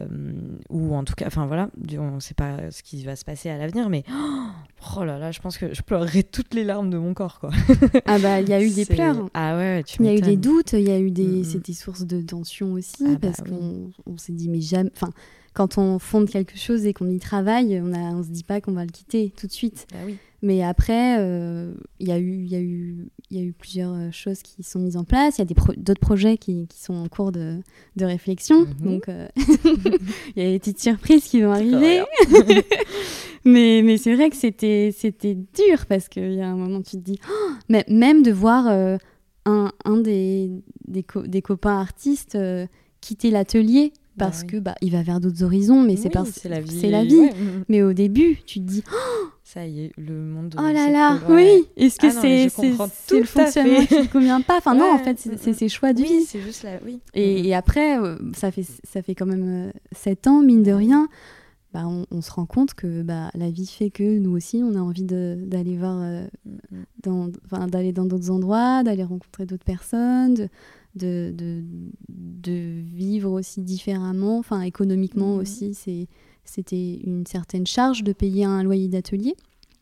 Speaker 1: ou en tout cas, enfin voilà, on ne sait pas ce qui va se passer à l'avenir, mais (gasps) oh, là là, je pense que je pleurerai toutes les larmes de mon corps, quoi. (laughs)
Speaker 2: ah bah, il y a eu des pleurs.
Speaker 1: Ah ouais,
Speaker 2: tu Il y a eu des doutes, il y a eu des, mm, mm. c'était source de tension aussi, ah bah parce qu'on on, s'est dit, mais jamais, enfin, quand on fonde quelque chose et qu'on y travaille, on ne on se dit pas qu'on va le quitter tout de suite.
Speaker 1: Bah oui.
Speaker 2: Mais après, euh, il y, a eu, y, a eu, y a eu plusieurs euh, choses qui sont mises en place. Il y a pro d'autres projets qui, qui, sont en cours de, de réflexion.
Speaker 1: Mhm.
Speaker 2: Donc, euh, (laughs) il y a des petites surprises qui vont arriver. (laughs) mais mais c'est vrai que c'était dur parce qu'il y a un moment, tu te dis, oh mais même de voir euh, un, un des, des, co des, copains artistes quitter l'atelier parce
Speaker 1: Bah oui.
Speaker 2: que bah il va vers d'autres horizons mais c'est
Speaker 1: Oui,
Speaker 2: parce
Speaker 1: c'est la vie.
Speaker 2: c'est la vie.
Speaker 1: Ouais,
Speaker 2: mais au début tu te dis
Speaker 1: Ça y est, le monde.
Speaker 2: oh là là oui. Est-ce que
Speaker 1: Ah
Speaker 2: c'est le
Speaker 1: tout à
Speaker 2: fonctionnement qui ne (laughs) convient pas? Enfin non en fait c'est
Speaker 1: mm,
Speaker 2: c'est
Speaker 1: mm.
Speaker 2: ses choix de
Speaker 1: Oui,
Speaker 2: vie.
Speaker 1: c'est juste là, oui.
Speaker 2: et, et après euh, ça fait ça fait quand même euh, sept ans mine de rien bah, on, on se rend compte que bah, la vie fait que nous aussi on a envie d'aller voir euh, d'aller dans d'autres endroits, d'aller rencontrer d'autres personnes, de, de, de, de vivre aussi différemment, enfin économiquement aussi, c'est, c'était une certaine charge de payer un loyer d'atelier.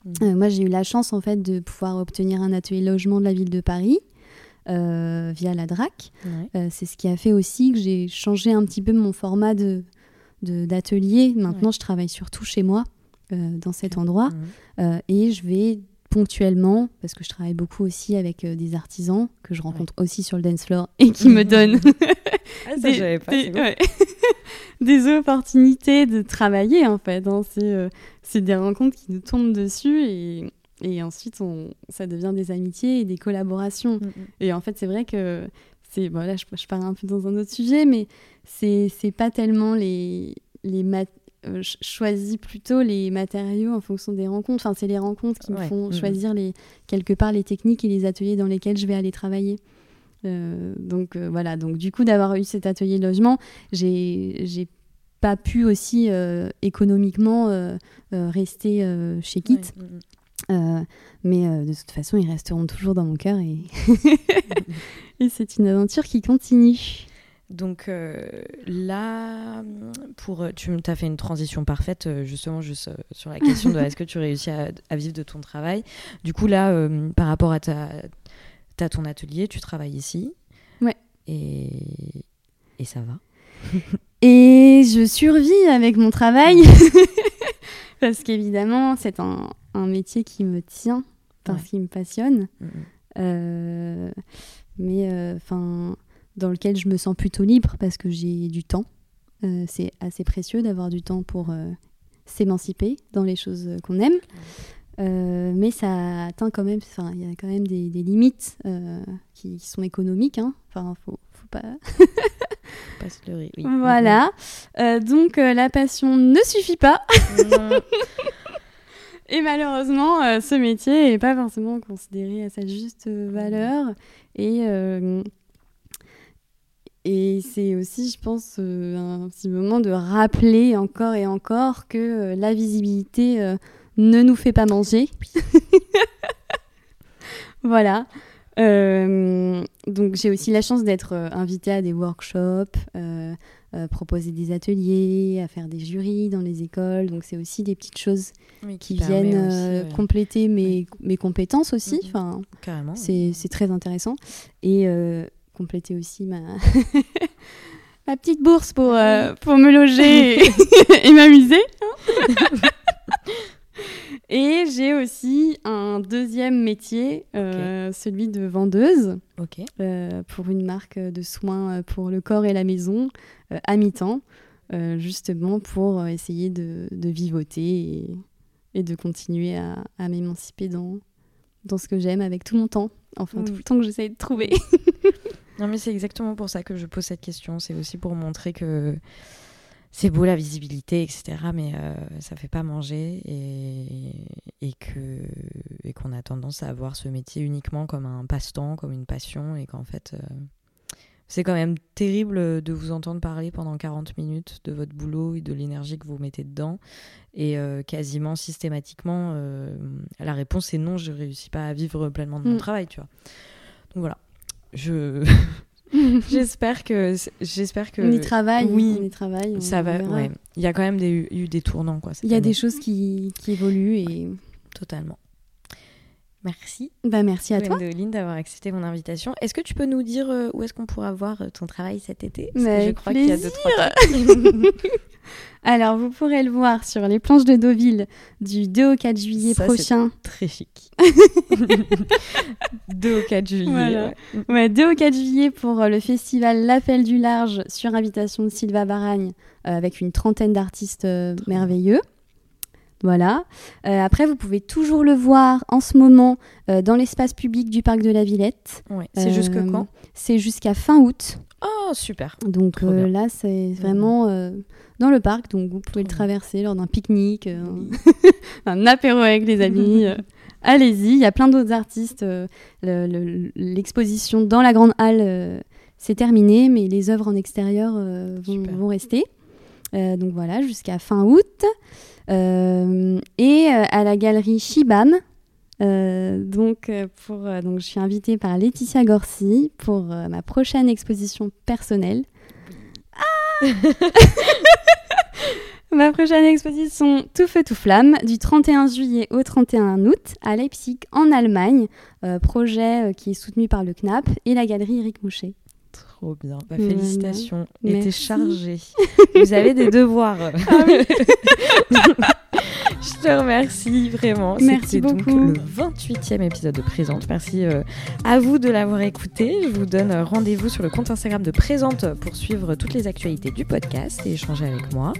Speaker 1: Mhm.
Speaker 2: Euh, moi j'ai eu la chance en fait de pouvoir obtenir un atelier logement de la ville de Paris euh, via la DRAC.
Speaker 1: Ouais.
Speaker 2: Euh, c'est ce qui a fait aussi que j'ai changé un petit peu mon format de, d'atelier. Maintenant je travaille surtout chez moi euh, dans cet endroit. Euh, et je vais ponctuellement, parce que je travaille beaucoup aussi avec euh, des artisans que je rencontre aussi sur le dance floor et qui me donnent
Speaker 1: Ah, ça, (laughs)
Speaker 2: des,
Speaker 1: j'avais pas.
Speaker 2: des-
Speaker 1: c'est bon.
Speaker 2: ouais. (laughs) des opportunités de travailler en fait. hein. C'est, euh, c'est des rencontres qui nous tombent dessus et, et ensuite on, ça devient des amitiés et des collaborations.
Speaker 1: Mhm.
Speaker 2: Et en fait, c'est vrai que c'est bon là, je, je pars un peu dans un autre sujet, mais c'est pas tellement les les euh, choisis plutôt les matériaux en fonction des rencontres. Enfin, c'est les rencontres qui me
Speaker 1: Ouais.
Speaker 2: font
Speaker 1: Mhm.
Speaker 2: choisir les quelque part les techniques et les ateliers dans lesquels je vais aller travailler. Euh, donc euh, voilà. Donc du coup, d'avoir eu cet atelier de logement, j'ai pas pu aussi économiquement rester chez Kit.
Speaker 1: Ouais. Mhm.
Speaker 2: Euh, mais euh, de toute façon, ils resteront toujours dans mon cœur et, (laughs) et c'est une aventure qui continue.
Speaker 1: Donc euh, là, pour, tu as fait une transition parfaite, euh, justement, juste euh, sur la question de (laughs) est-ce que tu réussis à, à vivre de ton travail. Du coup, là, euh, par rapport à ta, ton atelier, tu travailles ici.
Speaker 2: Ouais.
Speaker 1: Et, et ça va. (laughs)
Speaker 2: Et je survis avec mon travail (laughs) parce qu'évidemment, c'est un, un métier qui me tient, parce
Speaker 1: Ouais.
Speaker 2: qu'il me passionne, euh, mais enfin dans lequel je me sens plutôt libre parce que j'ai du temps. Euh, c'est assez précieux d'avoir du temps pour euh, s'émanciper dans les choses qu'on aime. Euh, mais ça atteint quand même, enfin, il y a quand même des, des limites qui, qui sont économiques. Hein. Enfin, faut, faut pas.
Speaker 1: Pas se leurrer, oui.
Speaker 2: Voilà. Euh, donc la passion ne suffit pas.
Speaker 1: Mhm. (laughs)
Speaker 2: Et malheureusement, euh, ce métier n'est pas forcément considéré à sa juste valeur. Et, euh, et c'est aussi, je pense, euh, un petit moment de rappeler encore et encore que euh, la visibilité euh, ne nous fait pas manger. (laughs) voilà. Donc j'ai aussi la chance d'être invitée à des workshops, proposer des ateliers, à faire des jurys dans les écoles. Donc c'est aussi des petites choses
Speaker 1: Oui,
Speaker 2: qui viennent
Speaker 1: aussi,
Speaker 2: compléter mes, mes compétences aussi.
Speaker 1: Mhm.
Speaker 2: Enfin,
Speaker 1: Carrément.
Speaker 2: c'est très intéressant. Et compléter aussi ma, (laughs) ma petite bourse pour, euh, pour me loger et, (laughs) et m'amuser. (laughs) et j'ai aussi un deuxième métier, euh, celui de vendeuse euh, pour une marque de soins euh, pour le corps et la maison euh, à mi-temps, euh, justement pour euh, essayer de, de vivoter et, et de continuer à, à m'émanciper dans, dans ce que j'aime avec tout mon temps, enfin tout le temps que j'essaie de trouver.
Speaker 1: Non, mais c'est exactement pour ça que je pose cette question. C'est aussi pour montrer que c'est beau la visibilité, etc. Mais euh, ça fait pas manger et, et que et qu'on a tendance à voir ce métier uniquement comme un passe-temps, comme une passion, et qu'en fait, euh, c'est quand même terrible de vous entendre parler pendant 40 minutes de votre boulot et de l'énergie que vous mettez dedans. Et euh, quasiment systématiquement, euh, la réponse est non, je réussis pas à vivre pleinement de mon
Speaker 2: Mm.
Speaker 1: travail, tu vois. Donc voilà. Je (laughs) j'espère que j'espère que
Speaker 2: on y travaille,
Speaker 1: oui,
Speaker 2: on y travaille. on
Speaker 1: ça va.
Speaker 2: verra.
Speaker 1: Ouais, il y a quand même des, eu des tournants quoi.
Speaker 2: Il y a
Speaker 1: année.
Speaker 2: des choses qui, qui évoluent et
Speaker 1: totalement. Merci.
Speaker 2: Bah, merci à toi.
Speaker 1: Gwendoline d'avoir accepté mon invitation. Est-ce que tu peux nous dire euh, où est-ce qu'on pourra voir euh, ton travail cet été?
Speaker 2: Parce
Speaker 1: que
Speaker 2: je
Speaker 1: crois qu'il y a deux trois (laughs)
Speaker 2: Alors, vous pourrez le voir sur les planches de Deauville du 2 au 4 juillet prochain.
Speaker 1: Très chic. (laughs) 2 au 4 juillet.
Speaker 2: Ouais. 2 au 4 juillet pour euh, le festival L'Appel du Large sur invitation de Sylva Baragne avec une trentaine d'artistes merveilleux. Voilà. Euh, après, vous pouvez toujours le voir en ce moment euh, dans l'espace public du parc de la Villette.
Speaker 1: C'est jusque euh, quand?
Speaker 2: C'est jusqu'à fin août.
Speaker 1: Oh, super.
Speaker 2: Donc là, c'est vraiment dans le parc. Donc vous pouvez le traverser lors d'un pique-nique, (laughs) un apéro avec les amis. (laughs) Allez-y, il y a plein d'autres artistes. L'exposition dans la grande halle, c'est terminé, mais les œuvres en extérieur vont, vont, rester. Donc voilà, jusqu'à fin août. Euh, et euh, à la galerie Shibam. Euh, donc, pour, donc, je suis invitée par Laetitia Gorsi pour ma prochaine exposition personnelle. Ah (laughs) Ma prochaine exposition Tout feu tout flamme du 31 juillet au 31 août à Leipzig en Allemagne, projet qui est soutenu par le CNAP et la galerie Eric Mouchet.
Speaker 1: Trop bien. Bah, félicitations. Était chargé. (laughs) Vous avez des devoirs. Ah (laughs) Je te remercie vraiment.
Speaker 2: Merci beaucoup. donc
Speaker 1: le 28e épisode de Présente. Merci euh, à vous de l'avoir écouté. Je vous donne rendez-vous sur le compte Instagram de Présente pour suivre toutes les actualités du podcast et échanger avec moi.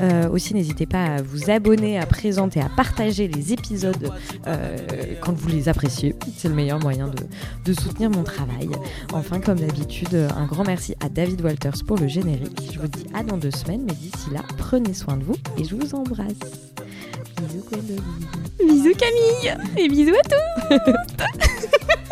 Speaker 1: Euh, aussi, n'hésitez pas à vous abonner à Présente et à partager les épisodes euh, quand vous les appréciez. C'est le meilleur moyen de, de soutenir mon travail. Enfin, comme d'habitude, un grand merci à David Walters pour le générique. Je vous dis à dans deux semaines, mais d'ici là, prenez soin de vous et je vous embrasse. Bisous
Speaker 2: Bisous Camille. Et bisous à tous (laughs)